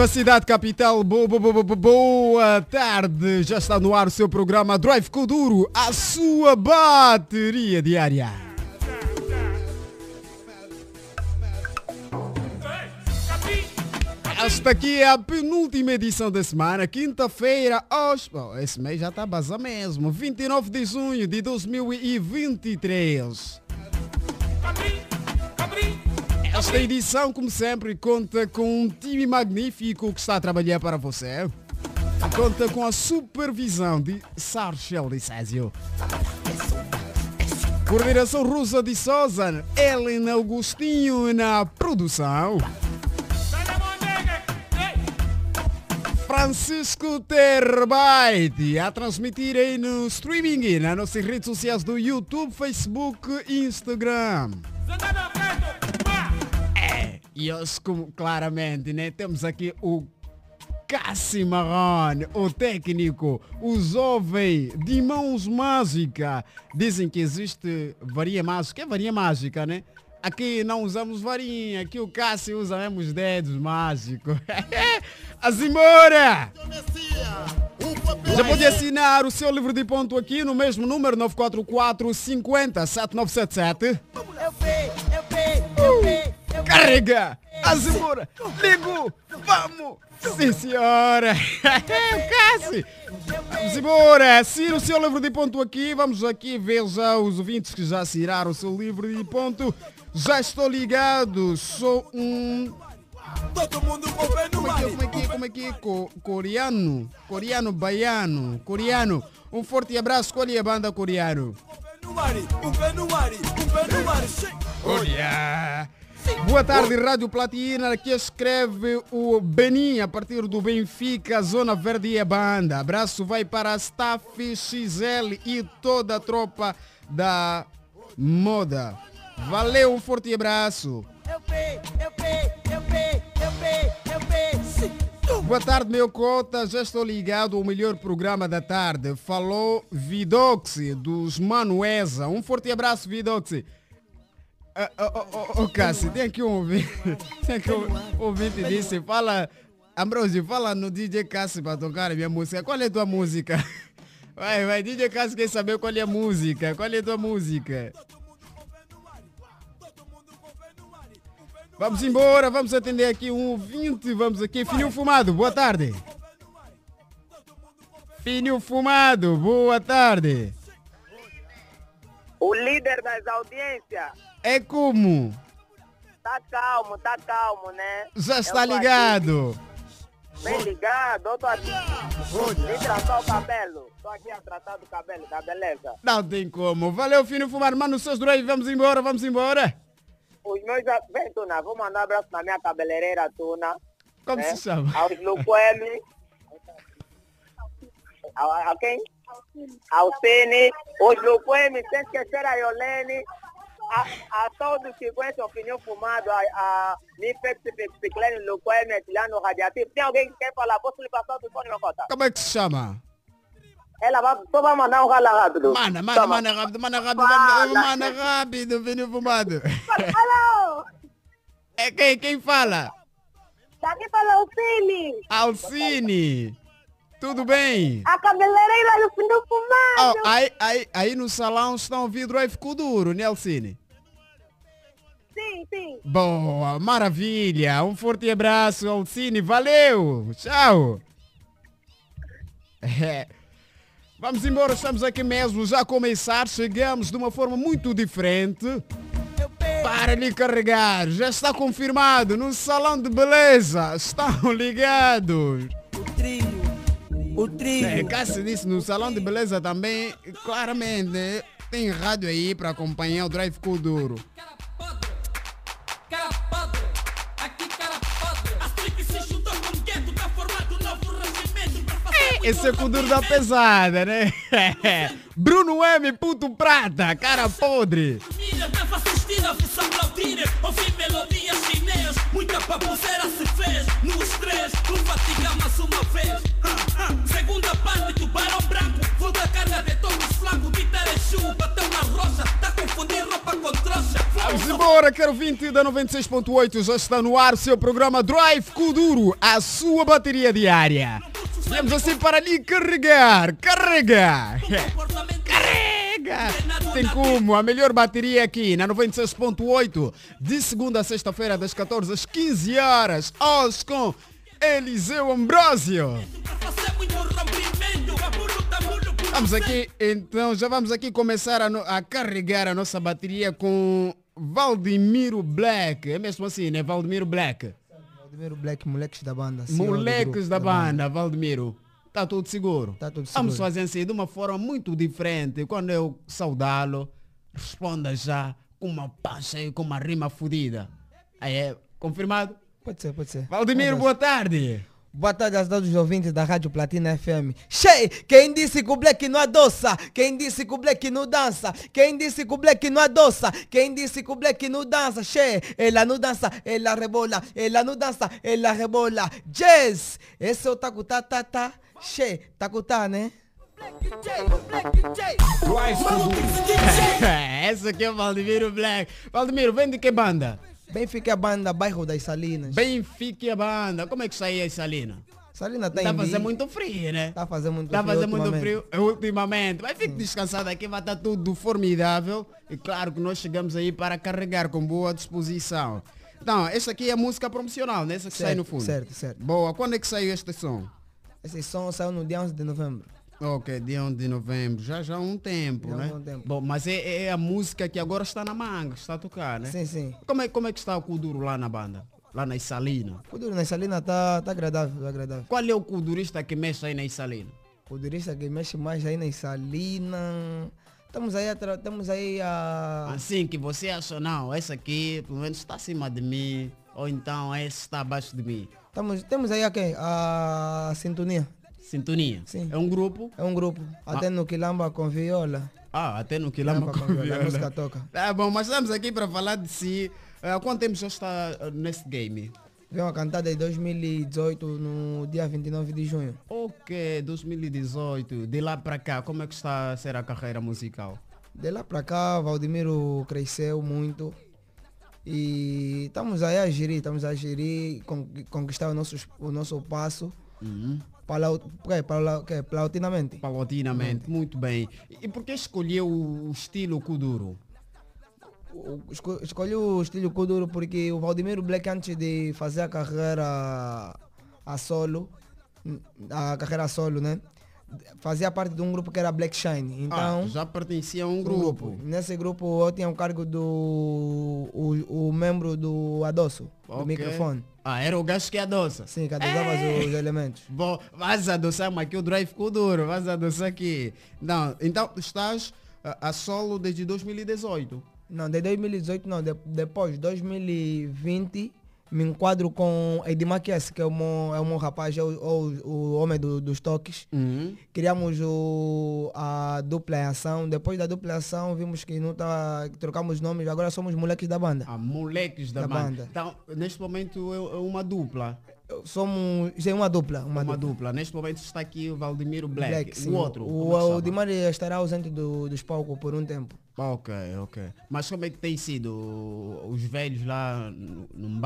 Viva Cidade Capital, boa, boa, boa, boa tarde. Já está no ar o seu programa Drive Kuduro, a sua bateria diária. Esta aqui é a penúltima edição da semana, quinta-feira, hoje, bom, esse mês já está basa mesmo, 29 de junho de 2023. Esta edição, como sempre, conta com um time magnífico que está a trabalhar para você. Conta com a supervisão de Sarchel de Césio. Coordenação Rosa de Souza, Helena Augustinho na produção. Francisco Terbaite a transmitir aí no streaming nas nossas redes sociais do YouTube, Facebook e Instagram. E hoje, como claramente, né, temos aqui o Cassi Marrone, o técnico, os jovens de mãos mágica. Dizem que existe varinha mágica. É varinha mágica, né? Aqui não usamos varinha, aqui o Cassi usa mesmo os dedos mágicos. Azimora! Já pode assinar o seu livro de ponto aqui no mesmo número 944 50 7977. Carrega! Azimora! Ligo! Vamos! Sim, senhora! Cassi! Vamos embora! Assina o seu livro de ponto aqui. Vamos aqui ver já os ouvintes que já assinaram o seu livro de ponto. Já estou ligado. Sou um Todo mundo com pé no como é que, como é que, como é que, Co- coreano, coreano, baiano, coreano. Um forte abraço, qual é a banda coreano? no um pé no mar, um pé no mar. Olha! Boa tarde, Rádio Platina, que escreve o Benin a partir do Benfica, Zona Verde e a banda. Abraço vai para a Staff XL e toda a tropa da moda. Valeu, um forte abraço. Boa tarde, meu cota. Já estou ligado ao melhor programa da tarde. Falou Vidoxi, dos Manuesa. Um forte abraço, Vidoxi. Ah, oh, oh, oh, oh, Cássio, tem aqui um ouvinte. Tem aqui um ouvinte disse, fala, Ambrosio, fala no DJ Cássio para tocar a minha música. Qual é a tua música? Vai, vai, DJ Cássio quer saber qual é a música. Qual é a tua música? Vamos embora, vamos atender aqui um ouvinte. Vamos aqui, Fininho Fumado, boa tarde. Fininho Fumado, boa tarde. O líder das audiências. É como? Tá calmo, tá calmo, né? Já está ligado. aqui Bem ligado, eu tô aqui. Vim tratar o cabelo. Tô aqui a tratar do cabelo, da beleza. Não tem como. Valeu, Fininho Fumado. Manda os seus drive, vamos embora, vamos embora. Os meus... Vem, Tuna, vou mandar um abraço na minha cabeleireira, Tuna. Como né? se chama? Aos Luquemi. A, a quem? Alcine. Os Luquemi, sem esquecer a Yolene. A, a todos que conhecem o opinião fumado, a, a Nifex, Piclene, Luquemi, Etilano, Radiativo. Tem alguém que quer falar? Posso lhe passar o telefone, meu cota? Como é que se chama? Ela vai, só vai mandar um rala rápido. Mana, Toma. mana rápido, mana rápido, Fala. mana rápido, Fininho Fumado. Alô! É quem, quem fala? Daqui fala o Cine, Alcine. Tudo bem? a cabeleireira do fim do Oh, fumado. aí, aí, aí no salão estão ouvindo drive com duro, né, Alcine? Sim, sim. Boa, maravilha. Um forte abraço, Alcine. Valeu. Tchau. É. Vamos embora, estamos aqui mesmo já a começar. Chegamos de uma forma muito diferente. Para lhe carregar. Já está confirmado no salão de beleza. Estão ligados. O trio, o trio. É, Cássio disse no salão de beleza também, claramente, tem rádio aí para acompanhar o Drive com duro. tá fazer Esse é o duro da pesada, né? Bruno M, puto prata, cara podre. chinês. Muita se fez no estresse, não fatiga mais uma vez. Segunda parte, tubarão branco, volta a carga de todos os flancos. Vitarechu, bateu na rocha, tá confundindo roupa com trouxa. Vamos embora, caro 20 da 96.8, já está no ar seu programa Drive Kuduro, a sua bateria diária. Viemos assim para lhe carregar, carregar. Carrega! Tem como a melhor bateria aqui na 96.8 de segunda a sexta-feira das 14 às 15 horas. Hoje com Eliseu Ambrosio. Vamos aqui, então já vamos aqui começar a, no- a carregar a nossa bateria com Valdemiro Black. É mesmo assim, né? Valdemiro Black. Valdemiro Black, moleques da banda. Moleques grupo, da banda, Valdemiro. Tá tudo seguro? Tá tudo Vamos seguro. fazer assim de uma forma muito diferente. Quando eu saudá-lo, responda já com uma pancha e com uma rima fodida. Aí é confirmado? Pode ser, pode ser. Valdemiro, boa tarde. Boa tarde a todos os ouvintes da Rádio Platina FM. Cheio! Quem disse que o Black não adoça? Quem disse que o Black não dança? Quem disse que o Black não adoça? Quem disse que o Black não dança? Cheio! Ela não dança, ela rebola. Ela não dança, ela rebola. Jazz! Esse é o Taku Tá Tá. Cheio! Taku Tá, né? Essa aqui é o Valdemiro Black. Valdemiro, vem de que banda? Benfica é a banda Bairro das Salinas. Benfica a banda. Como é que sai aí, Salina? Salina tá Tá fazendo muito frio, né? Tá fazendo muito Tá frio fazendo muito frio ultimamente. Mas fique descansado aqui, vai estar tudo formidável. E claro que nós chegamos aí para carregar com boa disposição. Então, esta aqui é a música promocional, né? Essa que sai no fundo. Certo, certo. Boa, quando é que saiu este som? Esse som saiu no dia 11 de novembro. Ok, dia 11 de novembro, já já há um tempo, Já há né? um tempo. Bom, mas é, é a música que agora está na manga, está a tocar, né? Sim, sim. Como é, como é que está o Kuduro lá na banda? Lá na Salina? O duro na Salina tá, tá agradável, tá agradável. Qual é o kudurista que mexe aí na Salina? O durista que mexe mais aí na Salina. Estamos aí, estamos aí a. Assim que você acha, não, esse aqui pelo menos está acima de mim, ou então esse está abaixo de mim. Estamos, temos aí a quem? A Sintonia. Sintonia. Sim. É um grupo? É um grupo. Até no Quilamba com viola. Ah, até no Quilamba Quilamba com viola. A com música toca. Tá bom, mas estamos aqui para falar de si. Há quanto tempo já está ah, nesse game? Veio uma cantada em 2018, no dia 29 de junho. Ok, 2018. De lá para cá, como é que está a ser a carreira musical? De lá para cá, Valdemiro cresceu muito. E estamos aí a gerir, estamos a gerir, con- conquistar o nosso, o nosso passo. Uhum. Que, paulatinamente. Paulatinamente, muito bem. E por que escolheu o estilo Kuduro? O- esco- Escolhi o estilo Kuduro porque o Valdemiro Black antes de fazer a carreira a solo, a carreira a solo, né? Fazia parte de um grupo que era Black Shine. Então, ah, já pertencia a um um grupo. Nesse grupo eu tinha o cargo do o, o membro do adoço, do Ok. microfone. Ah, era o gajo que adoça. Sim, que adosava os elementos. Bom, vais adoçar, mas aqui o drive ficou duro, vais adoçar aqui. Não, então estás a, a solo desde 2018. Não, de 2018 não, de, depois 2020 me enquadro com Edmar Kies, que é o meu, é o meu rapaz, é o, o, o homem do- dos toques. Uhum. Criamos o, a dupla ação. Depois da dupla ação vimos que não tá, trocamos nomes, agora somos moleques da banda. Ah, moleques da, Da banda. banda. Então, neste momento é é uma dupla. Somos, é uma dupla. Uma, Uma, dupla. dupla. Neste momento está aqui o Valdemiro Black. Black, o outro. O, é o chama? Dimar estará ausente do, dos palcos por um tempo. Ok, ok. Mas como é que tem sido? Os velhos lá no no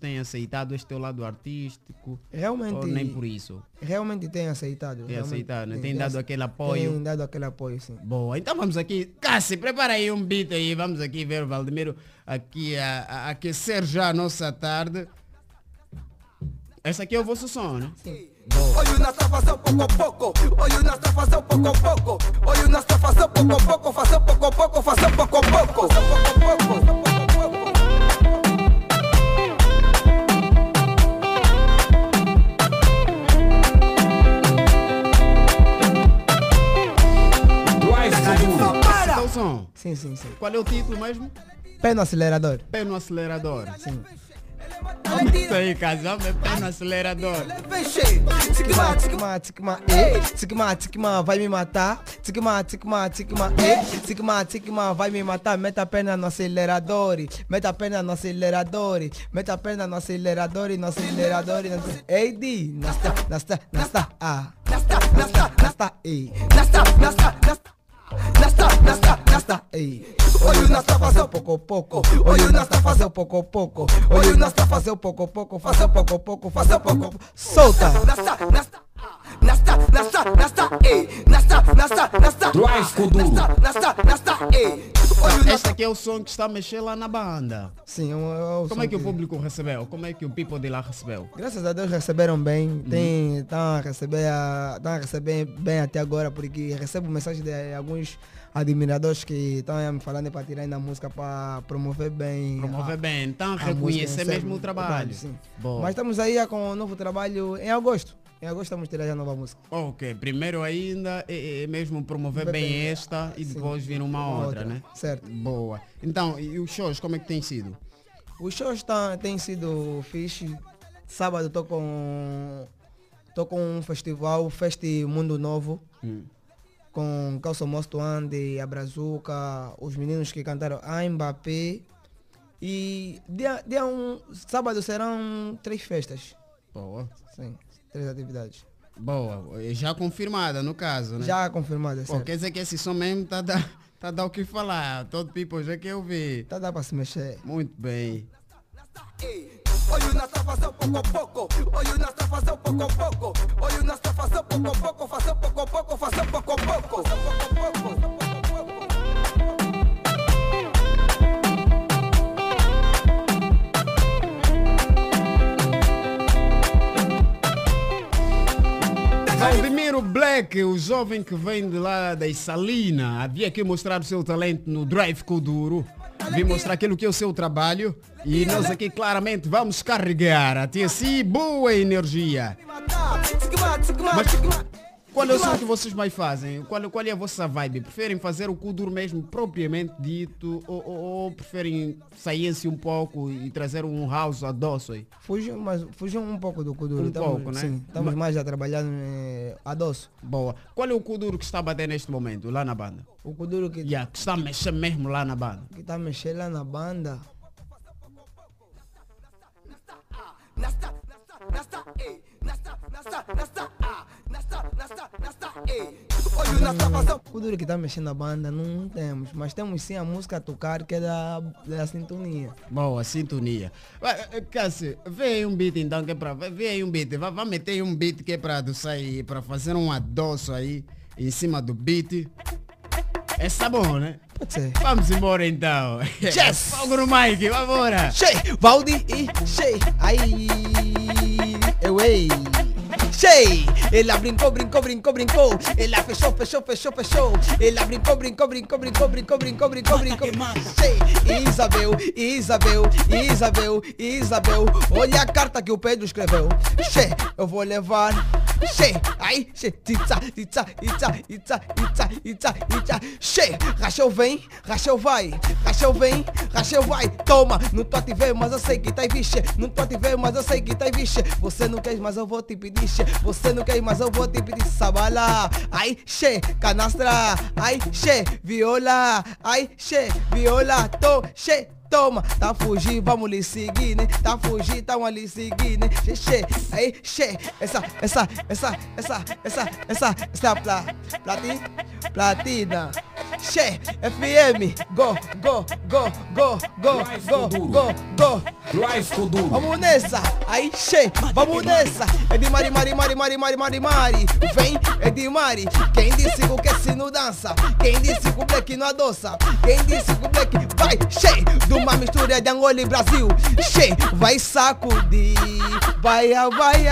têm aceitado este teu lado artístico? Realmente, Ou nem por isso? realmente tem aceitado. Tem aceitado, né? Tem tem dado aquele apoio? Tem dado aquele apoio, sim. Boa, então vamos aqui. Cassi, prepara aí um beat aí. Vamos aqui ver o Valdemiro aqui a, a aquecer já a nossa tarde. Esse aqui é o vosso som, né? Hoje nós tá fazendo pouco a pouco. Fazendo a pouco. Hoje nós tá fazendo pouco a pouco. Fazer pouco a pouco, fazer pouco a pouco. Fazer pouco a pouco, fazer pouco a pouco. Só Esse é para! o som. Sim, sim, sim. Qual é o título mesmo? Pé no acelerador. Pé no acelerador. Sim. Isso aí, é pé no acelerador. Tigma. Tikma, tikma, eh. Tikma, tikma, vai me matar. Tikma, tikma, tikma, eh. Tikma, tikma, vai me matar. Meta a perna no acelerador. Meta a perna no acelerador. Meta a perna. No acelerador. No acelerador. Ei, Di. Nasta, nasta, nasta, ah. Nasta, nasta, Nasta, ei. nasta, nasta, nasta. Nasta, nasta, nasta. Nasta, ei. Hoje nós tá fazendo pouco a pouco. Hoje nós tá fazendo pouco a pouco. Hoje nós tá fazendo pouco a pouco. Fazer pouco a pouco. Fazer pouco a pouco. Solta. Nasta, nasta. Nasta, nasta, nasta, ei. Nasta, nasta, nasta. Drive Kuduro. Nasta, nasta, nasta, ei. Nós Este aqui é o som que está a mexer lá na banda. Sim, é um- é um Como é que o público recebeu? Como é que o people de lá recebeu? Graças a Deus receberam bem, tem, estão a receber, a, estão a receber bem até agora, porque recebo mensagem de alguns admiradores que estão me falando para tirar ainda a música para promover bem. Promover a- bem, então a reconhecer música, mesmo o trabalho. sim. Boa. Mas estamos aí com um novo trabalho em agosto. Em agosto estamos a tirar já nova música. Ok, primeiro ainda é, é mesmo promover Bem, bem esta e sim. depois vir uma outra, Outra, né? certo. Boa. Então, e os shows, como é que tem sido? Os shows tá, têm sido fixe. Sábado estou com Estou com um festival, Festi Mundo Novo, Hum. com Calço Mosto Ande, a Brazuca, os meninos que cantaram a Mbappé. E dia, dia um, sábado serão três festas. Boa. Sim, três atividades. Boa. Já confirmada no caso, né? Já confirmadas. Pô, quer dizer que esse som mesmo tá dando tá dá o que falar. Todo people já quer ouvir. Tá dá para se mexer. Muito bem. Fazendo pouco a pouco. Fazendo pouco a pouco. Fazendo pouco a pouco. Fazendo Black, o jovem que vem de lá da Salina, havia que mostrar o seu talento no Drive Kuduro. Vim mostrar aquilo que é o seu trabalho. E nós aqui claramente vamos carregar. Até si boa energia. Mas qual é o som que vocês mais fazem? Qual, qual é a vossa vibe? Preferem fazer o Kuduro mesmo propriamente dito ou, ou- ou preferem sair-se um pouco e trazer um house adoço aí? Fugiu, mas fugiu um pouco do Kuduro. Um Estamos- pouco, né? Sim, estamos Mas- mais a trabalhar eh, adoço. Boa. Qual é o Kuduro que está a bater neste momento, lá na banda? O Kuduro que, Yeah, que está a mexer mesmo lá na banda. que tá mexendo lá na banda. Nasta, nasta, nasta, eh. Ah. Eh. O Kuduro que tá mexendo na banda não temos, mas temos sim a música a tocar que é da, da sintonia. Boa, sintonia. Vai, eh, Cássio, vê aí um beat então que é pra. Vê aí um beat. Vai, vai meter aí um beat que é pra sair, pra fazer um adoço aí em cima do beat. É tá bom, né? Pode ser. Vamos embora então. Yes! Fogo no mic, vambora! Che, Valdi e Che, ai, Away. Shey, ella brincó, brincó, brincó, brincó. Ella fechó, fechó, fechó, fechó. Ella brincó, brincó, brincó, brincó, brincó, brincó, brincó, brincó. Shey, Isabel, Isabel, Isabel, Isabel. Olha a carta que o Pedro escreveu. Che, eu vou levar Che, ai, che, titza, titza, titza, titza, titza, titza, titza. Che, Rachel vem, Rachel vai. Rachel vem, Rachel vai. Toma, não tô te ver, mas eu sei que tá aí, vixe. Não tô te ver, mas eu sei que tá aí, vixe. Você não quer, mas eu vou te pedir, che. Você não quer, mas eu vou te pedir sabala. Ai, che, canastra. Ai, che, viola. Ai, che, viola. Tô, che. Toma, tá fugir, vamos lhe seguir, né? Tá fugir, tamo a lhe seguir, né? Che, che, aí, che, essa, essa, essa, essa, essa, essa, essa pla, plati, platina. Che, FM, go, go, go, go, go, go, go, go. Drive Kuduro. Vamos nessa, aí, che, vamos nessa. É de Mari, Mari, Mari, Mari, Mari, Mari, Mari. Vem, é de Mari. Quem disse que o que se não dança? Quem disse que o black não adoça? Quem disse que o black vai, che, de uma mistura de Angola e Brasil. Che, vai sacudir, vai, vai,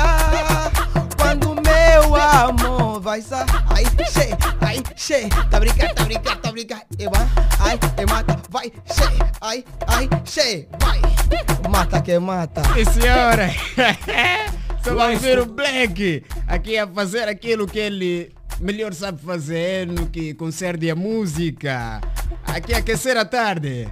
quando meu amor vai sa, ai, che, ai, che, tá brincando, tá brincando, tá brincando, e vai, ai, e mata, vai, che, ai, ai, che, vai, mata que mata. Sim, senhora! Vai ver o Black aqui a fazer aquilo que ele melhor sabe fazer no que concerne a música. Aqui a aquecer a tarde.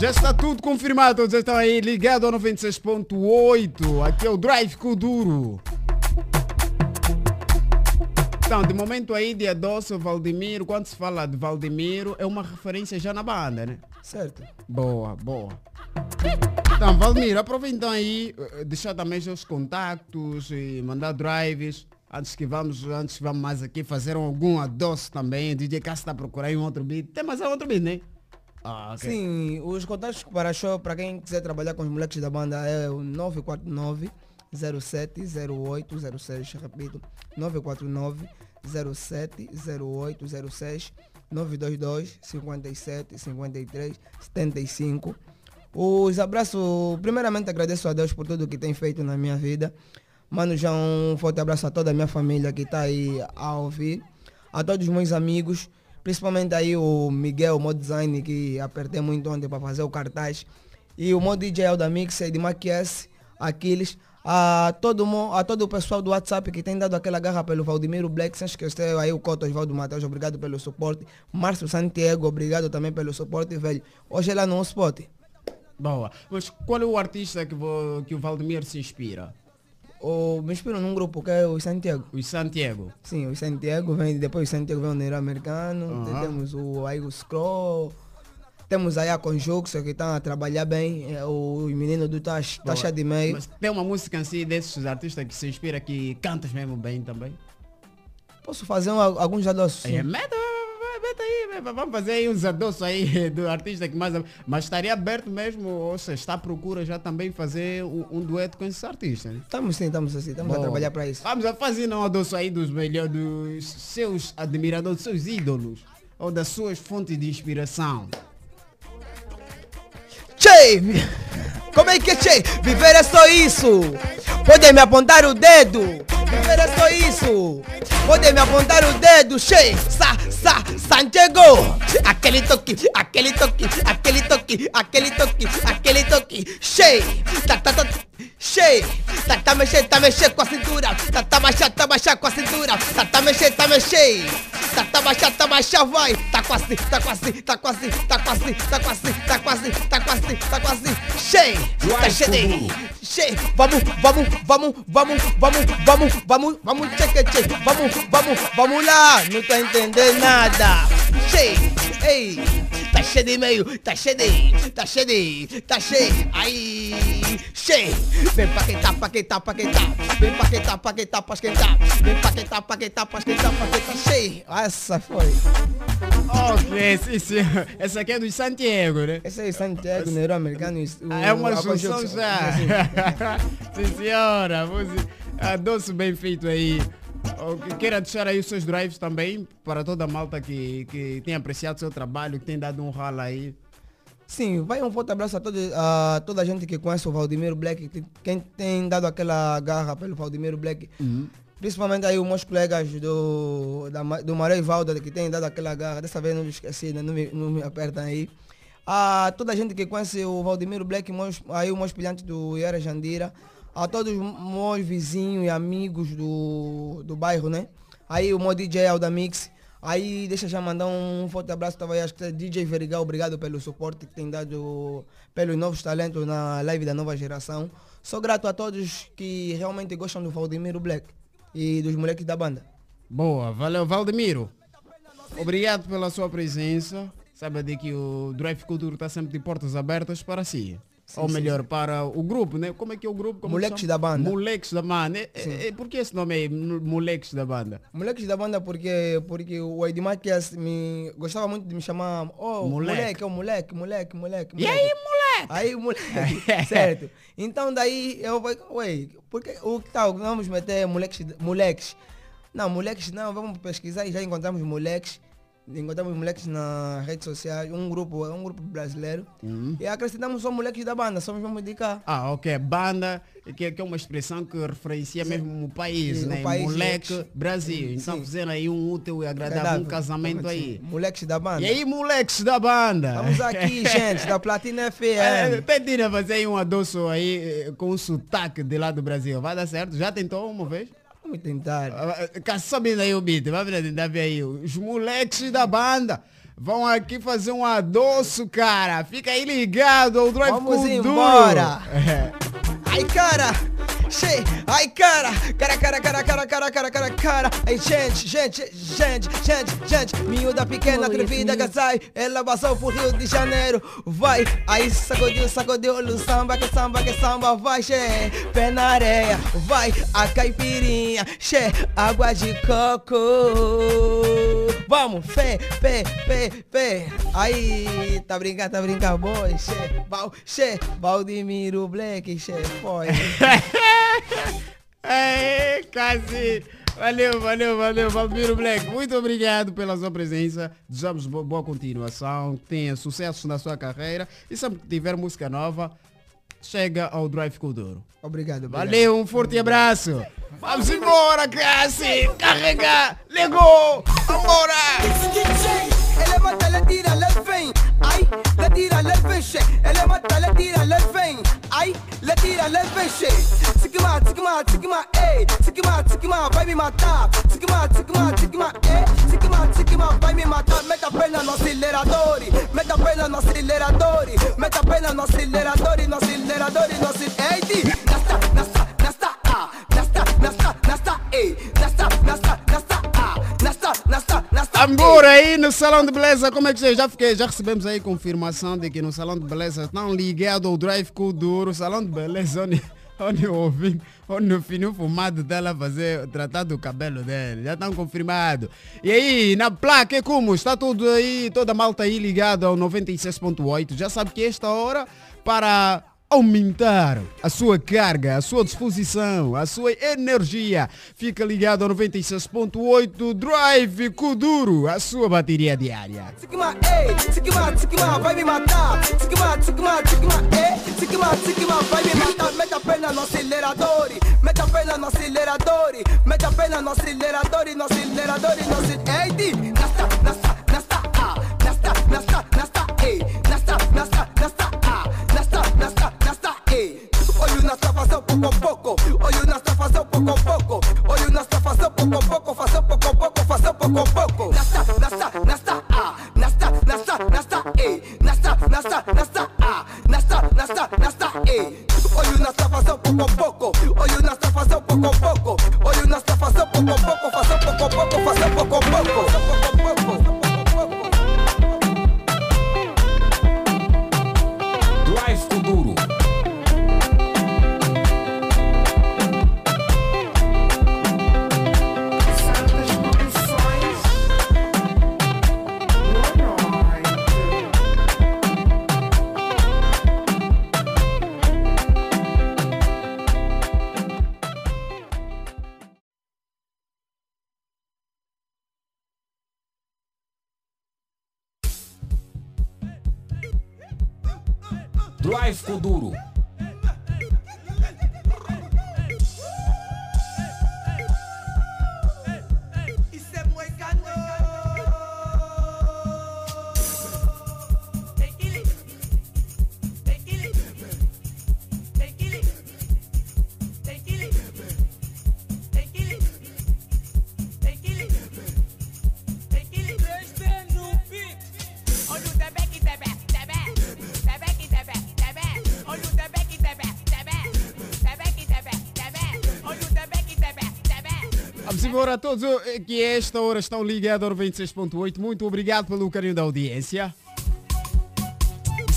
Já está tudo confirmado, já estão aí ligados ao 96.8. Aqui é o Drive Kuduro. Então, de momento aí de Adoço, Valdemiro, quando se fala de Valdemiro, é uma referência já na banda, né? Certo. Boa, boa. Então, Valmir, aproveita então aí, eh, deixar também os seus contactos e mandar drives. Antes que vamos, antes que vamos mais aqui fazer algum adoço também. DJ Cássio está aí um outro beat. Tem mais um outro beat, né? Ah, ok. Sim, os contatos para show, para quem quiser trabalhar com os moleques da banda, é o 949 070806. Repito, 949 070806 922 57 53 75. Os abraços, primeiramente agradeço a Deus por tudo que tem feito na minha vida. Mano, já um forte abraço a toda a minha família que está aí a ouvir. A todos os meus amigos, principalmente aí o Miguel, o Mod Design, que apertei muito ontem para fazer o cartaz. E o Mod DJ da Mix, de Maquies, Aquiles. A todo, a todo o pessoal do WhatsApp que tem dado aquela garra pelo Valdemiro Black, sem esquecer aí o Coto Osvaldo Matheus, obrigado pelo suporte. Márcio Santiago, obrigado também pelo suporte, velho. Hoje é lá no spot. Boa. Mas qual é o artista que, vo- que o Valdemir se inspira? O, me inspiro num grupo que é o Santiago. Os Santiago. Sim, o Santiago vem, depois o Santiago vem o Nero Americano, temos o aí o Scroll, temos aí a Conjuxo que está a trabalhar bem, é, o menino do Taxa taxa de meio. Mas tem uma música assim desses artistas que se inspira que cantas mesmo bem também. Posso fazer um- alguns adoços? É, meta, aí, vamos fazer aí uns adoços aí do artista que mais. Mas estaria aberto mesmo, ou seja, está à procura já também fazer um, um dueto com esses artistas. Né? Estamos sim, estamos assim, estamos a Boa. trabalhar para isso. Vamos a fazer um adoço aí dos melhores, dos seus admiradores, dos seus ídolos, ou das suas fontes de inspiração. Che! Como é que é, Che? Viver é só isso! Podem me apontar o dedo! É só isso! Podem me apontar o dedo, Che! Sa, sa, Santiago! Aquele toque, aquele toque, aquele toque, aquele toque, aquele toque, Che! Tá, tá, tá, Che! Tá, tá mexer, tá mexer com a cintura! Tá, tá baixar, tá baixar com a cintura! Tá, tá mexer, tá mexer! Tá, tá baixar, tá baixar, vai! Tá quase, tá quase, tá quase, tá quase, tá quase, tá quase, tá quase, tá quase, Che! Tá cheio! Che! Vamos, vamos, vamos, vamos, vamos, vamos, vamos, vamos, cheque, che! Vamos, vamos, vamos lá! Não tô entendendo nada! Che! Ei! Tá cheio de meio, tá cheio de, tá cheio de, tá cheio, aí, cheio, vem paquetar, paquetar, paquetar, vem paquetar, paquetar, paquetar, vem paquetar, paquetar, paquetar, paquetar, cheio, essa foi, Ok, sim, sim. Essa aqui é dos Santiago, né? esse aí Santiago, Neuro Americano, e o- Ah, É uma junção conjunção. já. Sim, senhora. Adoço bem feito aí. Quero deixar aí os seus drives também para toda a malta que, que tem apreciado o seu trabalho, que tem dado um ralo aí. Sim, vai um forte abraço a, todo, a toda a gente que conhece o Valdemiro Black, que- quem tem dado aquela garra pelo Valdemiro Black. Principalmente aí os meus colegas do, da, do Maré e Valda que têm dado aquela garra. Dessa vez não me esqueci, né? não, me, não me apertam aí. A toda a gente que conhece o Valdemiro Black, meus, aí os meus pilhantes do Yara Jandira. A todos os meus vizinhos e amigos do, do bairro, né? Aí o meu DJ Alda Mix. Aí deixa já mandar um forte abraço, tava aí, acho que é DJ Verigal, obrigado pelo suporte que tem dado pelos novos talentos na live da nova geração. Sou grato a todos que realmente gostam do Valdemiro Black e dos moleques da banda. Boa, valeu Valdemiro. Obrigado pela sua presença. Saiba de que o Drive Culture está sempre de portas abertas para si. Ou melhor, para o grupo, né? Como é que é o grupo? Como Moleques da banda. Moleques da banda. É, é, é, por que esse nome é Moleques da banda? Moleques da banda porque, porque o Edmar que me gostava muito de me chamar oh, Moleque. moleque, oh, moleque, moleque, moleque, E aí, moleque? Aí, moleque, certo. Então daí eu falei, ué, porque o que tal, vamos meter moleques, moleques. Não, moleques não, vamos pesquisar e já encontramos moleques. Encontramos moleques nas redes sociais, um grupo, um grupo brasileiro. Uhum. E acrescentamos só moleques da banda, somos mesmo de cá. Ah, ok. Banda, que, que é uma expressão que referencia mesmo o país, Sim, o né? país, Moleque, sim. Brasil. Então Sim. fizeram aí um útil e agradável, um casamento aí. Moleques da banda. E aí, moleques da banda? Estamos aqui, gente, da Platina É, FM. Tenta fazer aí um adoço aí eh, com um sotaque de lá do Brasil. Vai dar certo? Já tentou uma vez? Vamos tentar. Ah, Subindo aí o beat, tentar ver aí. Os moleques da banda vão aqui fazer um adoço, cara. Fica aí ligado ao Drive Vamos Cultura. embora. É. Ai, cara! Cheio! Ai, cara! Cara, cara, cara, cara, cara, cara, cara, cara! Ai, gente, gente, gente, gente, gente! Miúda pequena, atrevida, sai, ela passou pro Rio de Janeiro, vai! Aí sacudiu, sacudiu, o samba, que samba, que samba, vai, che! Pé na areia, vai! A caipirinha, che! Água de coco! Vamos, fé, pé, pé, pé! Aí, tá brincando, tá brincando, boy, che! Bal, che! Valdemiro Black, che! Foi! É, quase. Valeu, valeu, valeu, Valmiro Black. Muito obrigado pela sua presença. Desejamos bo- boa continuação. Tenha sucesso na sua carreira. E sempre que tiver música nova, chega ao Drive Kuduro. Obrigado, obrigado. Valeu, um forte abraço. Vamos embora, Cassi. Carrega. Legou. Vambora. لمتى لا تيرا للفين اي لا تيرا للفشة لمتى لا تيرا للفين اي لا تيرا للفشة تكما تكما تكما اي تكما تكما باي مي ما تاب تكما تكما تكما اي تكما تكما باي مي ما تاب مetta pena no acceleratori metta pena no acceleratori metta pena no acceleratori no acceleratori no acceleratori nasta nasta nasta ah. Nasta nasta nasta eh. Nasta nasta nasta ah. Nasta nasta Ambura aí no salão de beleza, como é que já, fiquei, já recebemos aí confirmação de que no salão de beleza estão ligados ao drive com o duro, salão de beleza onde, onde eu ouvi, onde o fininho fumado dela fazer, tratar do cabelo dele, já estão confirmados. E aí, na placa, como? Está tudo aí, toda a malta aí ligada ao 96.8, já sabe que esta hora para aumentar a sua carga, a sua disposição, a sua energia. Fica ligado ao 96.8 Drive Kuduro, a sua bateria diária. No acelerador, no acelerador, no acelerador, no acelerador, no acelerador. Vamos embora a todos que a esta hora estão ligados ao 26.8. Muito obrigado pelo carinho da audiência.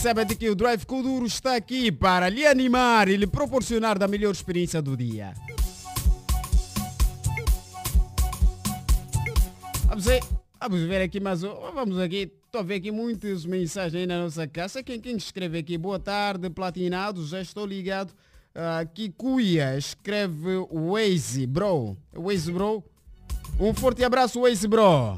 E de que o Drive Kuduro está aqui para lhe animar e lhe proporcionar da melhor experiência do dia. Vamos ver, vamos ver aqui mais. Vamos aqui. Estou a ver aqui muitas mensagens na nossa casa. Quem, quem escreve aqui? Boa tarde, platinados. Já estou ligado. Ah, Kikuya escreve Waze, bro. Waze, bro. Um forte abraço, Waze, bro.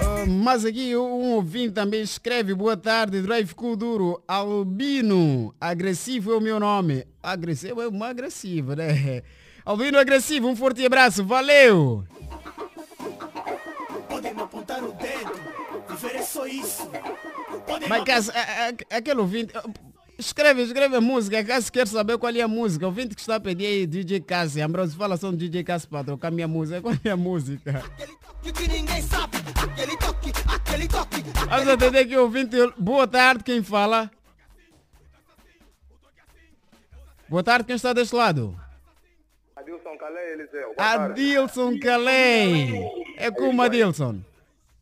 Ah, mas aqui um ouvinte também escreve Boa tarde, Drive Kuduro Albino, agressivo é o meu nome Agressivo é uma agressiva, né? Albino agressivo, um forte abraço, valeu! Viver é só isso. Podem Mas caso, a- a- aquele ouvinte, escreve, escreve a música, caso quer saber qual é a música, o ouvinte que está a pedir aí, DJ Cassi, Ambrosio, fala só no DJ Cassi para trocar minha música, qual é a música? Aquele toque que ninguém sabe, aquele toque, aquele toque, Vamos atender aqui o ouvinte, boa tarde, quem fala? Boa tarde, quem está deste lado? Adilson Calé, Eliseu. Boa tarde. Adilson Calei. É como Adilson.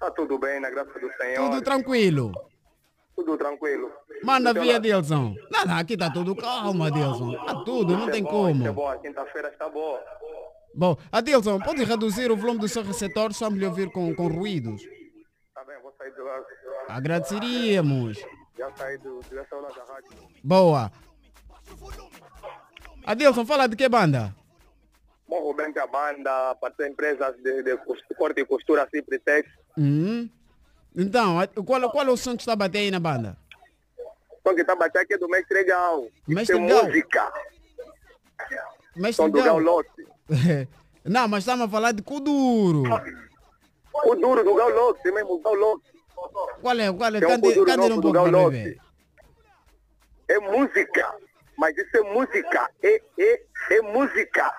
Tá tudo bem, na graça do Senhor. Tudo tranquilo. Tudo tranquilo. Manda teu via lado. Adilson. Não, não, aqui tá tudo calmo, Adilson. Tá tudo, não Isso é tem bom, como. isso é bom, a quinta-feira está boa. Bom, Adilson, pode reduzir o volume do seu receptor só me ouvir com, com ruídos? Tá bem, vou sair do lado. Agradeceríamos. Já saí do, hora da rádio. Boa. Adilson, fala de que banda? Morro bem que a banda, parceiro empresas de, de corte e costura Cipritex. Hum? Então, a- qual, qual é o som que está a bater aí na banda? Só que tá batendo aqui é do Mestre Gal. Mestre Gal. música. Mestre Som do Gal. Lote. Não, mas estamos a falar de Kuduro. O duro do Gal Lote, mesmo o Gal Lote. Qual é? Qual é? Cante, Kuduro cante um pouco para mim. É música. Mas isso é música. É, é, é música.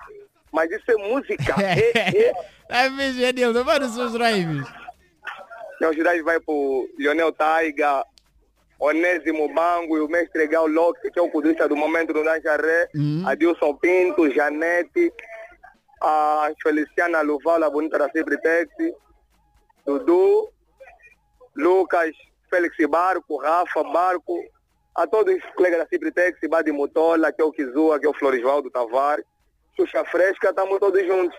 Mas isso é música. É, é. Tá vendo, Adilson? Vai nos seus drives. Meu cidade vai pro Lionel Taiga, Onésimo Bango e o mestre Gal Locke, que é o cudista do momento do Lanjaré, Hum. Adilson Pinto, Janete, a Feliciana Luval, a bonita da Cibritex, Dudu, Lucas, Félix Barco, Rafa Barco, a todos os colegas da Cibritex, Badi Mutola, que é o Kizua, que é o Florisvaldo Tavares, Xuxa Fresca, estamos todos juntos.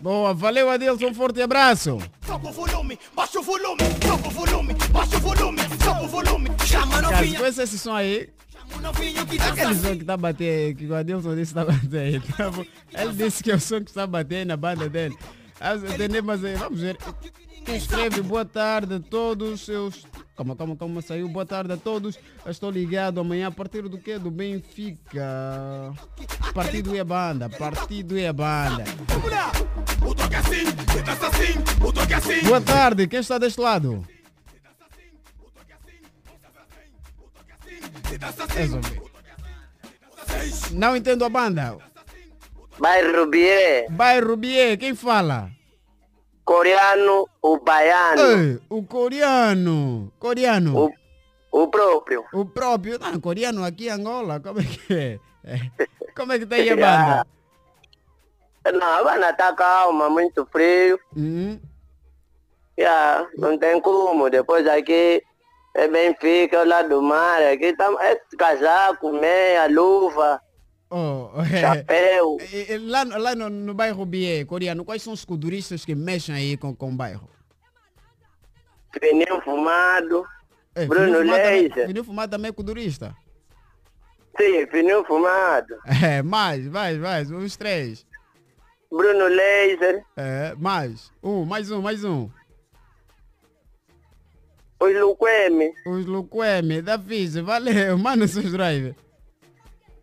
Boa, valeu Adilson, um forte abraço. Sobe o volume, baixa o volume, o volume, baixa o volume, sobe o volume. Chama novinha, conhece esse som aí, que aquele som que a bater, que o Adilson disse que bater aí. tá? Ele disse que é o som que está bater na banda dele. Vamos entender, mas aí, vamos ver. Quem escreve boa tarde a todos os seus. Calma, calma, calma, saiu. Boa tarde a todos. Eu Estou ligado amanhã a partir do quê? Do Benfica. Partido e a banda. Partido e a banda. Boa tarde, quem está deste lado? Não entendo a banda. Bairro Bié, Bairro Bié, quem fala? coreano, o baiano, Ei, o coreano. Coreano. o, o próprio. O próprio. Não, coreano aqui em Angola. Como é que é? Como é que aí a banda? Não, a banda tá calma, muito frio. Hum, Yeah, não tem como. Depois aqui é Benfica, lá do mar. Aqui tá, é casaco, meia, luva, oh, chapéu. Lá, lá no, no bairro Bié, coreano, quais são os culturistas que mexem aí com, com o bairro? Pneu fumado. É, Bruno Leite. Fininho Fumado também é culturista. Sim, pneu fumado. É, mais, mais, mais, uns três. Bruno Laser. É, mais. Um, mais um, mais um. Os Luqueme. Os Luqueme, da Fiz, valeu, manda seus drive.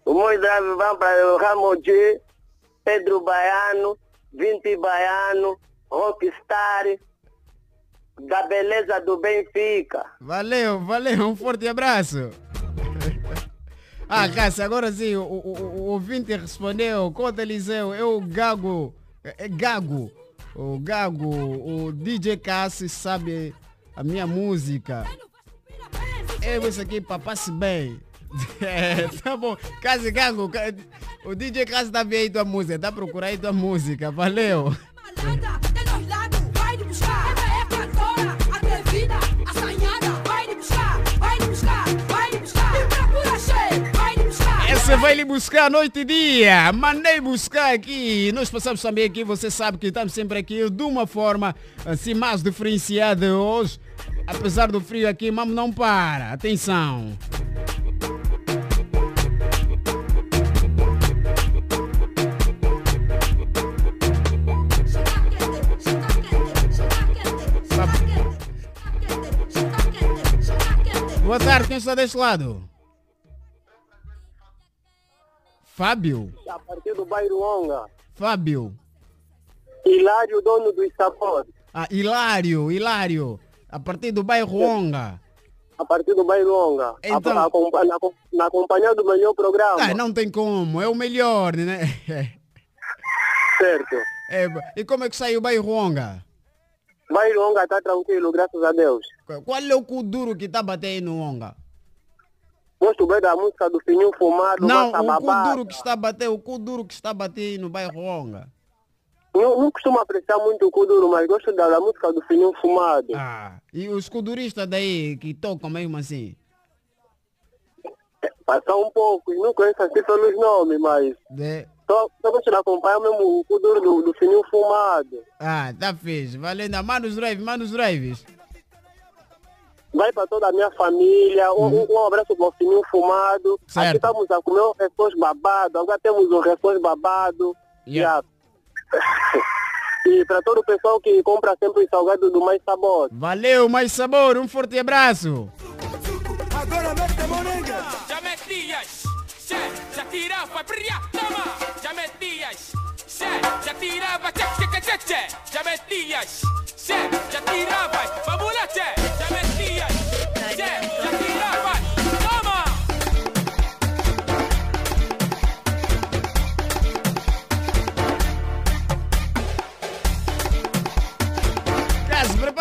Os meus drives vão para o Ramogi, Pedro Baiano, 20 Baiano, Rockstar, da beleza do Benfica. Valeu, valeu, um forte abraço. Ah, Cássio, agora sim, o, o, o- ouvinte respondeu, conta Eliseu, é o Gago, é, é Gago, o Gago, o DJ Cássio sabe a minha música. Eu isso aqui papasse bem. É, tá bom. Cássio Gago, o DJ Cássio tá vendo aí tua música, tá procurando aí tua música, valeu. Essa vai lhe buscar noite e dia. Mandei buscar aqui. Nós passamos também aqui, você sabe que estamos sempre aqui de uma forma assim mais diferenciada hoje. Apesar do frio aqui, mas não para. Atenção. Boa tarde, quem está deste lado? Fábio. A partir do bairro Onga, Fábio. Hilário, dono dos sabores. Ah, Hilário, Hilário. A partir do bairro Onga. A partir do bairro Onga. Então- A- a compa- na, na companhia do melhor programa. Ah, não tem como, é o melhor, né? Certo. É, e como é que saiu o bairro Onga? Bairro Onga está tranquilo, graças a Deus. Qual é o cu duro que tá batendo no Onga? Gosto bem da música do Fininho Fumado, Não, o cu duro que está a bater, o cu duro que está a bater no bairro Onga. Não, não costumo apreciar muito o Kuduro, mas gosto da, da música do Fininho Fumado. Ah, e os culturistas daí que tocam mesmo assim? Passar um pouco, não conheço assim pelos nomes, mas De... só, só gosto de acompanhar mesmo o Kuduro do, do Fininho Fumado. Ah, tá fixe. Valendo. Manda os drives, manda os drives. Vai para toda a minha família, um, um- um abraço para o Fininho Fumado. Certo. Aqui estamos a comer um refões babado, agora temos um refões babado. Yeah. E para todo o pessoal que compra sempre o salgado do mais sabor. Valeu, mais sabor. Um forte abraço. Agora mete. Já metias, já tirava, brilha, toma, já metias, já tirava, tche, tche, tche, tche, já metias, che, já tirava, vamos lá, che,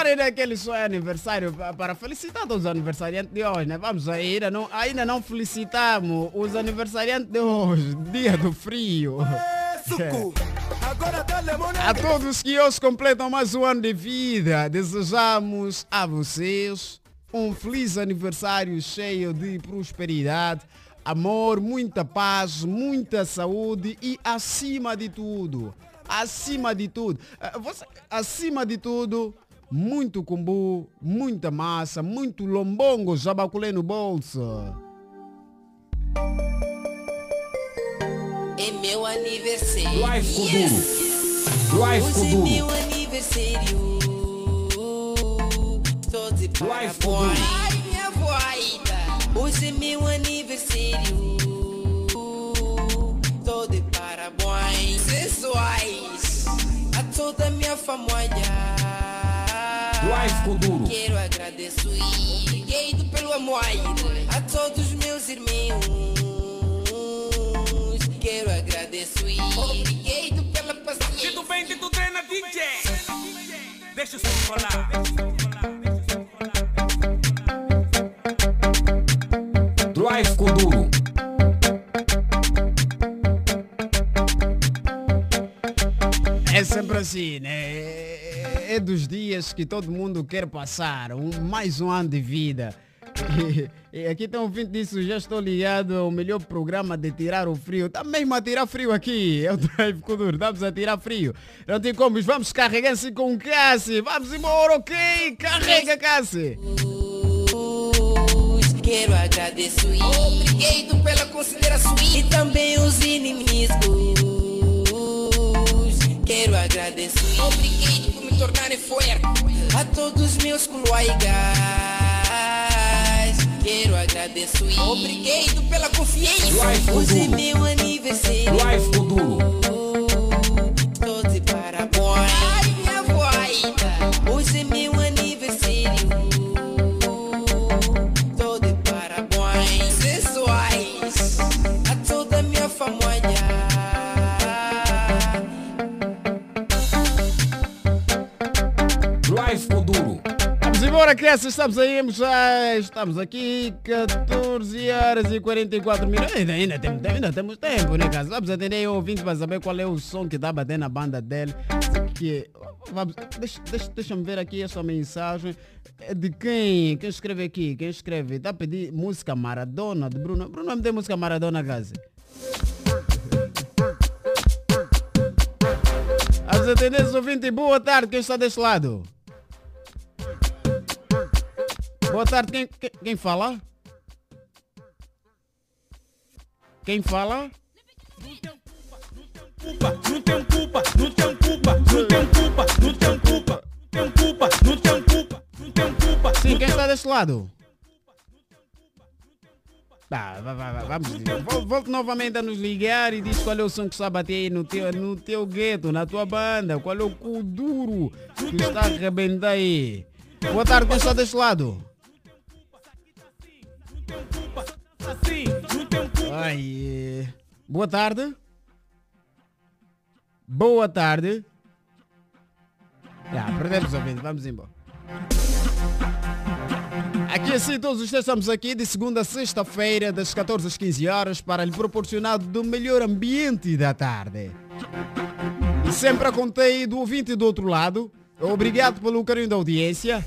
Preparem aquele seu aniversário pa- para felicitar os aniversariantes de hoje, né? Vamos ainda não, ainda não felicitamos os aniversariantes de hoje, dia do frio. Agora dá-lhe money. A todos que hoje completam mais um ano de vida, desejamos a vocês um feliz aniversário cheio de prosperidade, amor, muita paz, muita saúde e acima de tudo, acima de tudo, eh, você- acima de tudo, muito kumbu, muita massa, muito lombongo, jabaculé no bolso. É meu aniversário. Drive Kuduro. Drive Hoje é Kuduro. meu aniversário. Tô de parabéns. Kuduro. Ai, minha voida. Hoje é meu aniversário. Tô de parabéns. Sensuais. A toda minha família. Drive Kuduro. Quero agradecer. Obrigado pelo amor. A todos meus irmãos. Quero agradecer. Obrigado pela paciência. Se tu vem e tu treina DJ Deixa o som rolar Drive Kuduro. É sempre assim, né? É dos dias que todo mundo quer passar, um, mais um ano de vida. E, e aqui estão ouvindo disso, já estou ligado ao melhor programa de tirar o frio. Está mesmo a tirar frio aqui, é o Drive Kuduro, estamos a tirar frio. Não tem como, vamos carregar-se com Cassi. Vamos embora, ok? Carrega, Cassi. Quero agradecer. Obrigado pela consideração e também os inimigos. Quero agradecer. Obrigado tornarem forte. A todos meus colegas. Quero agradecer. Obrigado pela confiança. Hoje é meu aniversário. Drive Kuduro. Tô de parabéns. Ai, minha voida. Hoje é meu aniversário. Crianças, estamos aí, estamos aqui, 14 horas e 44 minutos. Ainda, ainda, temos, ainda temos tempo, né, cara? Vamos atender o ouvinte para saber qual é o som que está batendo na banda dele. Que, vamos, deixa, deixa, deixa-me ver aqui essa mensagem. É de quem? Quem escreve aqui? Quem escreve? Está a pedir música Maradona de Bruno. Bruno me tem música Maradona, casa. Vamos atender esse ouvinte. Boa tarde, quem está deste lado? Boa tarde, quem, quem, quem fala? Quem fala? Culpa, não tem culpa, não tem culpa, não tem culpa, não tem culpa, não tem culpa, não tem culpa, não tem culpa. Sim, quem está deste lado? Tá, vai, vai, vai, vamos. Vol- Volte novamente a nos ligar e diz qual é o som que está a bater aí no teu, no teu gueto, na tua banda. Qual é o cu duro que está a arrebentar aí. Boa tarde, quem está deste lado? Ai, boa tarde. Boa tarde. Já, perdemos a venda, vamos embora. Aqui assim, todos os dias estamos aqui de segunda a sexta-feira, das 14 às 15 horas, para lhe proporcionar do melhor ambiente da tarde. E sempre a contei do ouvinte do outro lado. Obrigado pelo carinho da audiência.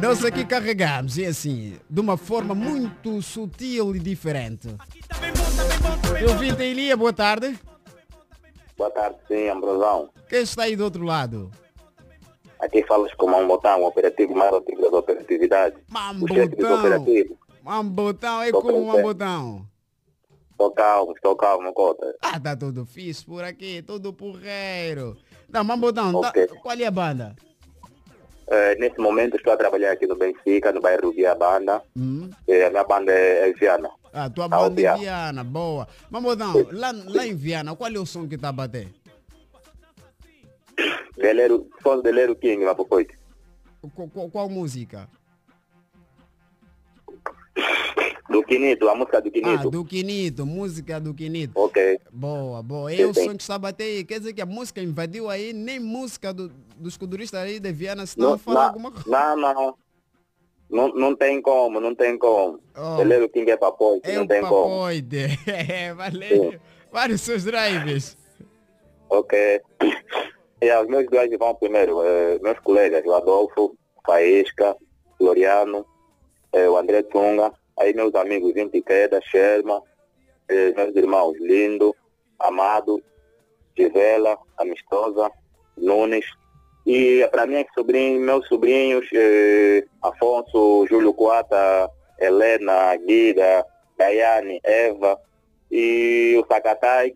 Nós aqui carregamos, e assim, de uma forma muito sutil e diferente. Eu vim da Ilia, boa tarde. Boa tarde, sim, Ambrosão. Quem está aí do outro lado? Aqui falas com um botão, operativo mais antigo da operatividade. O Mambotão. Mambotão, é como. Mambotão. Estou calmo, estou calmo, cota. Ah, tá tudo fixe por aqui, tudo porreiro. Não, Mambotão, Ok. tá- qual é a banda? Eh, nesse momento estou a trabalhar aqui no Benfica, no bairro Via Banda. Hum? Eh, a minha banda é, é Viana. Ah, tua Ah, banda é Viana. Boa. Mambotão, lá, lá em Viana, qual é o som que tá a bater? Delero, som de Lero King, lá pro coito. Qual- qual música? Do Quinito, a música do Ah, Quinito. do Quinito, música do Quinito. Ok. Boa, boa. É Sim, o sim. som que está a bater aí. Quer dizer que a música invadiu aí, nem música do, dos culturistas aí de Viana, senão Não, falar não, alguma coisa. não, não. Não, não tem como, não tem como. Oh. King é papoite, É não tem como. papoide. É, valeu. Vários seus drives. Ok. E os meus dois vão primeiro, eh, meus colegas, o Adolfo, Faísca, Floriano, eh, o André Tunga, aí meus amigos Intiqueda, Sherma, eh, meus irmãos Lindo, Amado, Gisela, Amistosa, Nunes, e para mim, sobrinho, meus sobrinhos, eh, Afonso, Júlio Coata, Helena, Guida, Daiane, Eva, e o Sacatai,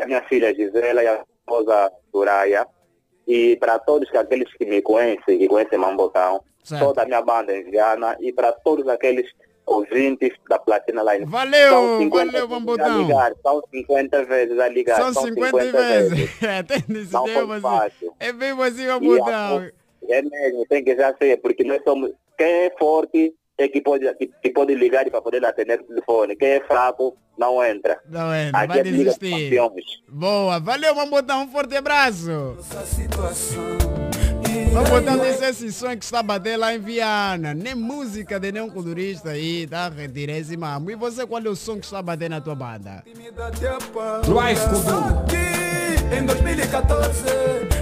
a minha filha Gisela e a esposa Soraya. E para todos aqueles que me conhecem, que conhecem Mambotão, Certo. toda a minha banda em Viana e para todos aqueles ouvintes da Platina Line. Valeu, São 50 valeu, vezes a Mambotão. ligar, São 50 vezes a ligar. São 50 vezes. É, tem Não tempo assim. fácil. É mesmo assim, Mambotão. É mesmo, tem que já ser, porque nós somos. Quem é forte é que pode, que, que pode ligar para poder atender o telefone. Quem é fraco não entra. Não é, Aqui vai é desistir. Boa, valeu, Mambotão. Um forte abraço. Mambotão disse esse som que está a bater lá em Viana. Nem música de nenhum culturista aí, tá? Retirei esse mamo. E você, qual é o som que está a bater na tua banda? Drive. Em 2014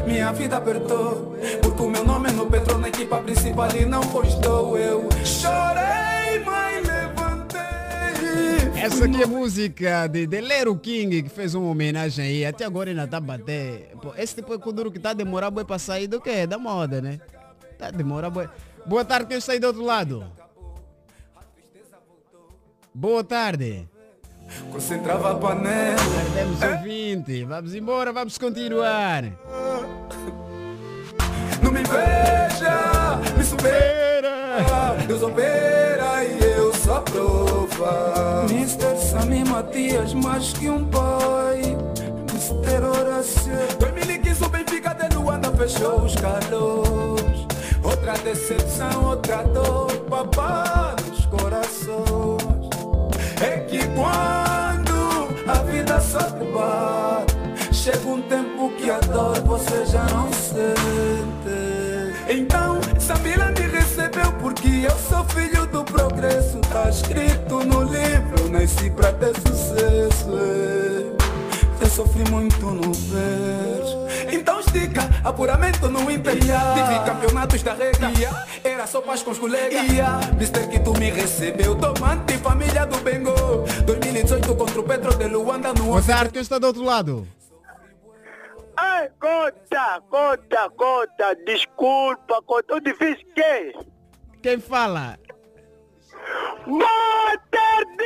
minha vida apertou Porque o meu nome no Petro na equipa principal e não postou Eu chorei, Essa aqui é música de, de Lero King, que fez uma homenagem aí. Até agora ainda tá a bater. Pô, esse tipo de kuduro que tá a demorar boi pra sair do que? Da moda, né? Tá a demorar boi. Boa tarde, quem está aí do outro lado? Boa tarde. Concentrava a panela Temos ouvinte. Vamos embora, vamos continuar. Não me veja, me supera Deus opera e eu a prova. Mr. Sami Matias, mais que um pai Mr. Horácio 2015 o Benfica de Luanda fechou os calores Outra decepção, outra dor Papá nos corações É que quando a vida só te bate Chega um tempo que a dor você já não sente Então, eu sou filho do progresso Tá escrito no livro, nasci pra ter sucesso. Eu sofri muito no verso Então estica, apuramento no imperial Tive campeonatos da regra Era só paz com os colegas Mister que tu me recebeu Tomante família do Bengo 2018 contra o Petro de Luanda no tarde, quem está do outro lado? Ai, conta, conta, conta, desculpa, conta. O difícil que? Quem fala? Boa tarde,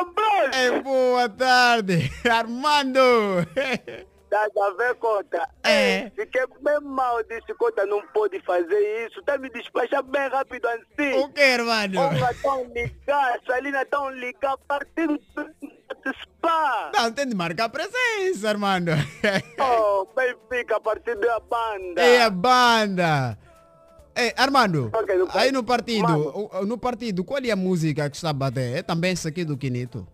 Ambrosio. É, boa tarde, Armando. Tá a ver, conta? É. Fiquei bem mal, disse, conta, não pode fazer isso. Tá me despachar bem rápido assim. O que, irmão? Olha, tão ligar, Salina tão ligar, partindo spa. Não, tem de marcar presença, Armando. Oh, Benfica, partido da banda. É a banda. É, Armando, no aí no partido, Mano. no partido, qual é a música que está a bater? É também essa aqui do Quinito?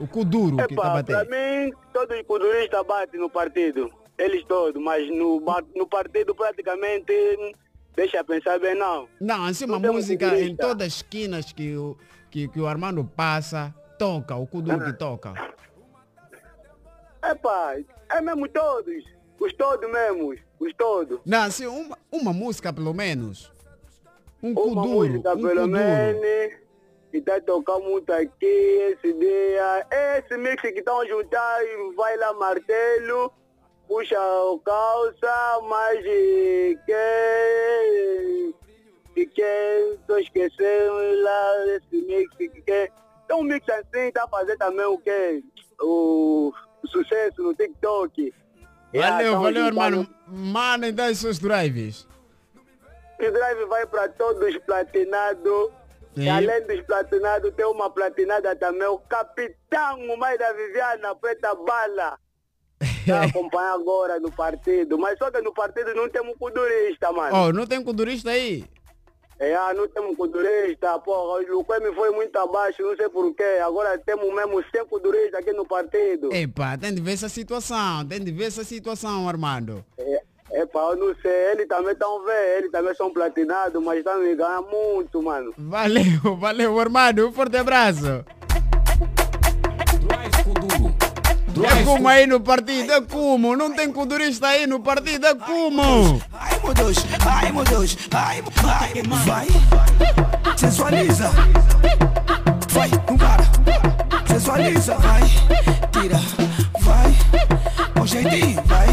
O Kuduro que está a Epa, bater. mim, todos os kuduristas batem no partido. Eles todos, mas no, no partido praticamente, deixa pensar bem não. Não, assim uma tem um música em todas as esquinas que o, que, que o Armando passa, toca, o Kuduro Ah. que toca. Epa, é mesmo todos. Os todos mesmo, os todos. Não, assim, uma, uma música pelo menos. Um Uma Kuduro, música um pelo menos. E tá tocando muito aqui, esse dia. Esse mix que estão juntar vai lá martelo. Puxa o calça, mas de que... De que... Tô esquecendo lá esse mix que que... Então um mix assim tá fazendo também o que? O, o sucesso no TikTok. Já Valeu, tão valeu, irmão. Mano, dá os seus drives. O drive vai para todos os platinados. E além dos platinados, tem uma platinada também, o capitão o mais da Viviana Preta Bala. Tá acompanhando agora no partido. Mas só que no partido não temos kudurista, mano. Oh, não tem kudurista aí? É, ah, não temos kudurista, porra. O Luquemi foi muito abaixo, não sei porquê. Agora temos mesmo 100 kuduristas aqui no partido. Epa, tem de ver essa situação, tem de ver essa situação, Armando. É, epa, eu não sei, ele também estão vendo, ele também são platinados, mas estão me ganhando muito, mano. Valeu, valeu, Armando. Um forte abraço. A como aí no partido? É como? Não tem kudurista aí no partido? É como? Ai meu Deus, ai meu Deus, ai, ai, vai, sensualiza, vai, não para, sensualiza, vai, tira, vai, com jeitinho, vai,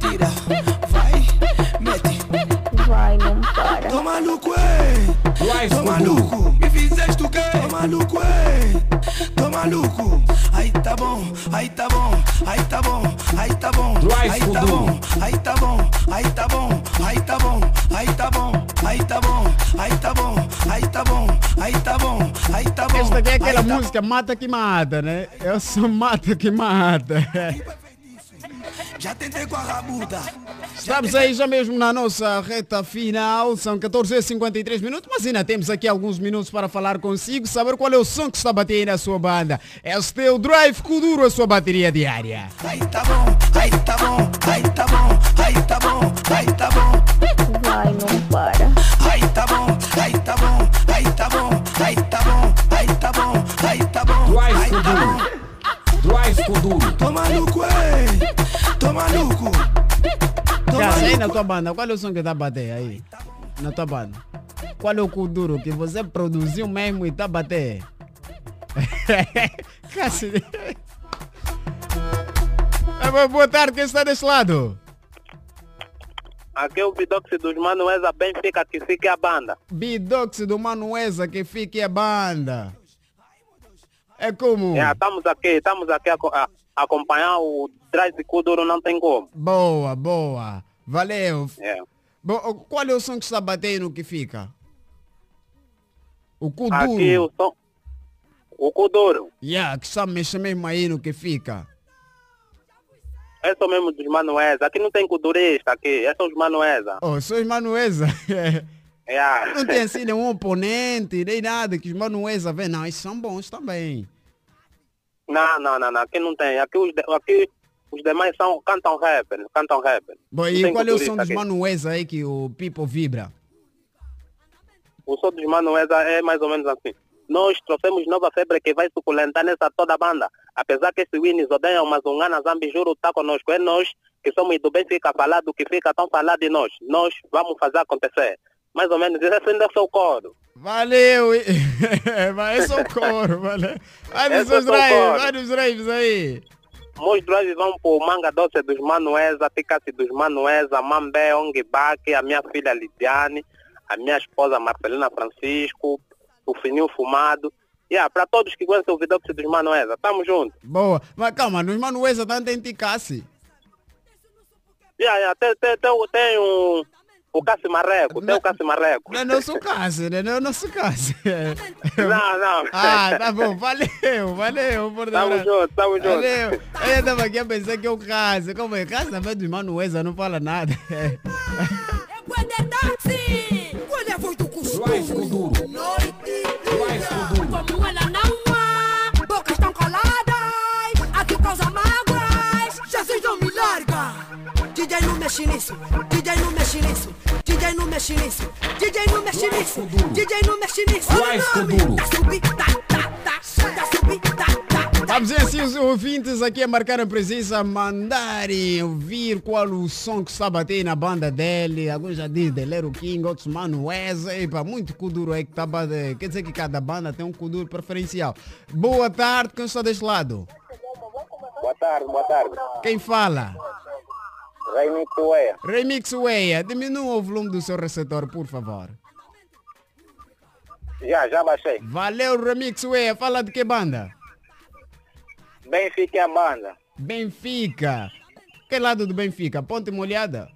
tira, vai, mete, Vai, não para. tô maluco, ei, tô maluco, me fizeste o quê? Tô maluco, ei, tô maluco, aí tá bom, aí tá bom, aí tá bom, aí tá bom, aí tá bom, aí tá bom, aí tá bom, aí tá bom, aí tá bom, aí tá bom, aí tá bom, aí tá bom, aí tá bom, aí tá bom. Esta aqui é aquela tá- música Mata que Mata, né? Eu sou Mata que Mata. Já tentei com a rabuda. Estamos aí já mesmo na nossa reta final, são 14h53 minutos, mas ainda temos aqui alguns minutos para falar consigo, saber qual é o som que está a bater aí na sua banda. Este é o Drive Kuduro, a sua bateria diária. Aí tá bom, aí tá bom, aí tá bom, aí tá bom, aí tá bom. Tua banda, qual é o som que está a bater aí? Na tua banda. Qual é o Kuduro que você produziu mesmo e está a bater? Cacete. É, boa- tarde, quem está desse lado? Aqui é o Bidox dos Manuesa Benfica que fica a banda. Bidox do Manuesa que fique a banda. É como? É, estamos aqui, estamos aqui a, a acompanhar o Drive Kuduro, não tem como. Boa, boa. Valeu. É. Bo- qual é o som que está batendo no que fica? O Kuduro. Aqui o som. O Kuduro. Yeah, que está mexendo mesmo aí no que fica. É só mesmo dos Manuesa. Aqui não tem Kudurista aqui, é só os Manuesa. Oh, sou os Manuesa. É. Não tem assim nenhum oponente, nem nada que os Manuesa vê. Não, esses são bons também. Não, não, não, não, aqui não tem. Aqui os, aqui os demais são, cantam rap, cantam rap. Bom, e qual é o som dos. Manuesa aí que o People vibra? O som dos Manuesa é mais ou menos assim. Nós trouxemos nova febre que vai suculentar nessa toda a banda. Apesar que esse Winnis odeiam, mas o Ngana Zambi juro tá conosco. É nós que somos do bem fica falado, que fica tão falado de nós. Nós vamos fazer acontecer. Mais ou menos, esse ainda é o seu coro. Valeu! esse é o coro, valeu. Vai nos é seus drives, vai nos drives aí. Meus drives vão pro Manga Doce dos Manuesa, Ticassi dos Manuesa, Mambé, Ong Baque, a minha filha Lidiane, a minha esposa Marcelina Francisco, o Fininho Fumado. Yeah, para todos que gostam do Vidox dos Manuesa, tamo junto. Boa. Mas calma, nos Manuesa também tem Ticassi. Yeah, yeah, tem, tem, tem, tem um, o Cassi Marreco, tem o Cassi Marreco. Não é nosso caso, né? Não é nosso caso. Não, não. Ah, tá bom, valeu, valeu. Por Tamo junto, tamo junto. Valeu. Eu já tava aqui a pensar que é o caso. Como é? Caso também dos Manuesa não fala nada. Qual é DJ não mexe nisso, DJ não mexe nisso, DJ não mexe nisso, DJ não mexe nisso, DJ não mexe nisso. Tá subi, tá, tá, tá, tá subi, tá, tá. Vamos ver assim os ouvintes aqui a marcar a presença, mandarem ouvir qual o som que está a bater na banda dele. Alguns já dizem Delero King, outros Manuesa. Epa, muito kuduro aí que está a bater. Quer dizer que cada banda tem um kuduro preferencial. Boa tarde, quem está deste lado? Boa tarde, boa tarde. Quem fala? Raimi Tuea. Remix Weia, diminua o volume do seu receptor, por favor. Já, já baixei. Valeu, Remix Weia. Fala de que banda? Benfica é a banda. Benfica. Que lado do Benfica? Ponte Molhada?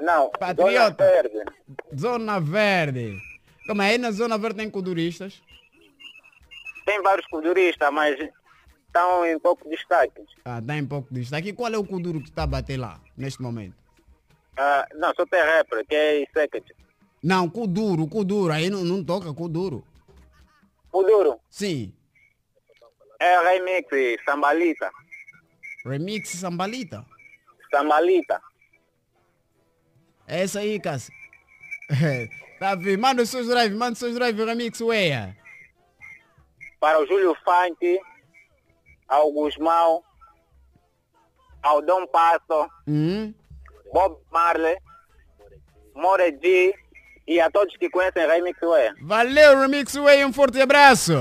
Não, Patriota. Zona Verde. Zona Verde. Como é? Aí na Zona Verde tem kuduristas? Tem vários culturistas, mas estão em pouco destaque. Ah, dá em pouco de destaque. E qual é o kuduro que está a bater lá, neste momento? Ah, não, só tem rapper, que é Secret. Não, kuduro, kuduro. Aí não, não toca kuduro. O duro Sim. é remix, Sambalita. Remix Sambalita. Sambalita. É essa aí, Cássio. tá vendo? Manda os seus drives, manda os seus drives, Remix Weia. Para o Júlio Funk, ao Guzmão, ao Dom Passo, Hum? Bob Marley, More G e a todos que conhecem Remix Way. Valeu, Remix Way, um forte abraço.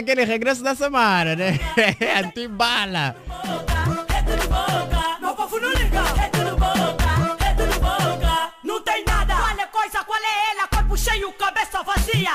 Aquele regresso da Samara, né? Antibala. É. Meu povo não liga. É tudo boca. É tudo boca. Não tem nada. Qual é coisa? Qual é ela? Corpo cheio, cabeça vazia.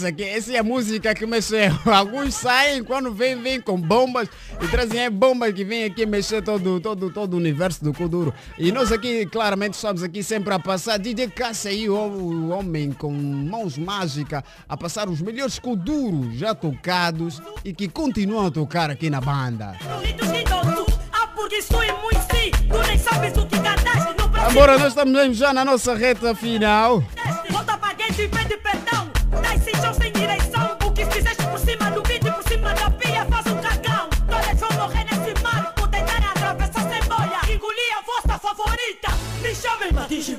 Essa aqui, essa é a música que mexeu. Alguns saem quando vem, vem com bombas e trazem aí bombas que vêm aqui mexer todo, todo, todo o universo do Kuduro. E nós aqui, claramente, estamos aqui sempre a passar. DJ Cássia aí, o, homem com mãos mágicas, a passar os melhores Kuduros já tocados e que continuam a tocar aqui na banda. Que. Agora nós estamos já na nossa reta final.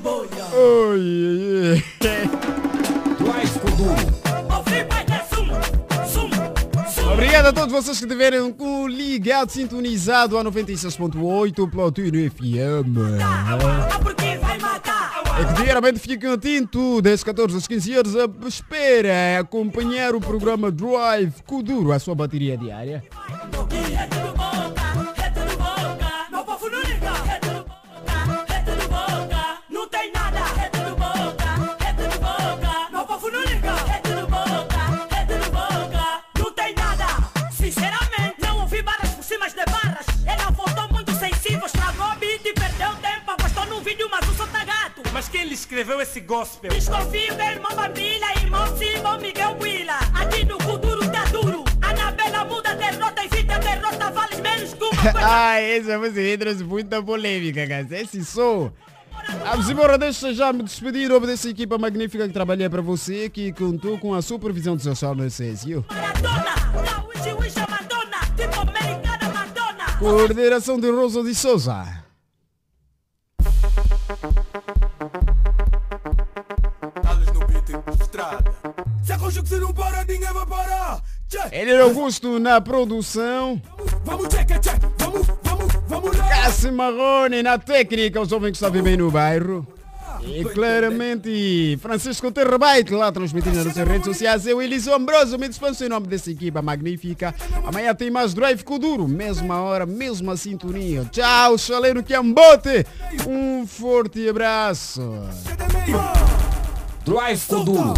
Boia. Oi, oi. Obrigado a todos vocês que tiveram com ligado, sintonizado a 96.8 Platino FM. É que diariamente fiquem atento, das 14 às 15 horas, a espera acompanhar o programa Drive Kuduro, a sua bateria diária. Escreveu esse gospel? Desconfio da irmã Bambilha, irmão Simão Miguel Willa. Aqui no futuro tá duro. Anabela muda derrota, evita derrota, vale menos que uma coisa. ah, essa música trouxe muita polêmica, cara. Esse som. Vamos embora, deixa já me despedir nome dessa equipa magnífica que trabalhei para você, que contou com a supervisão do seu tipo americana Madonna. Coordenação de Rosa de Souza. Não para, ninguém vai parar. Ele era Augusto na produção. Vamos. Vamos, vamos, vamos lá. Cassi Marrone na técnica, os jovens que estão bem no bairro. E claramente Francisco Terrabaite lá transmitindo nas redes sociais. Eu, Elisio Ambroso, me dispenso em nome dessa equipa magnífica. Amanhã tem mais Drive Kuduro, mesma hora, mesma sintonia. Tchau, chaleiro Quiambote. Um forte abraço. Duais Kuduro.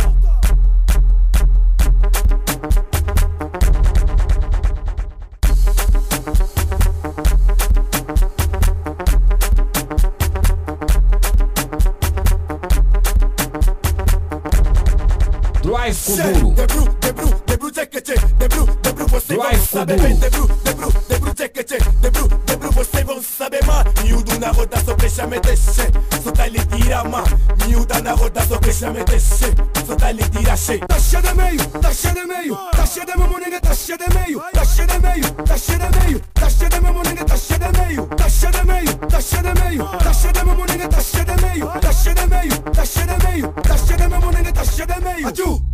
Check, check. Debru, debru, vocês vão saber mais. Miúdo na roda, só deixa me descer. Só tá lhe tira, ma. Miúda na roda, só deixa me descer. Só tá lhe tira, cheio. Tá cheio de meio, tá cheio de meio. Tá cheio de meu moninga, tá cheio de meio. Tá cheio de meio, tá cheio de meio. Tá cheio de meu moninga, tá cheio de meio. Tá cheio de meio, tá cheio de meio. Tá cheio de meu moninga, tá cheio de meio. Tá cheio de meio, tá cheio de meio. Tá cheio de meu moninga, tá cheio de meio. Aju!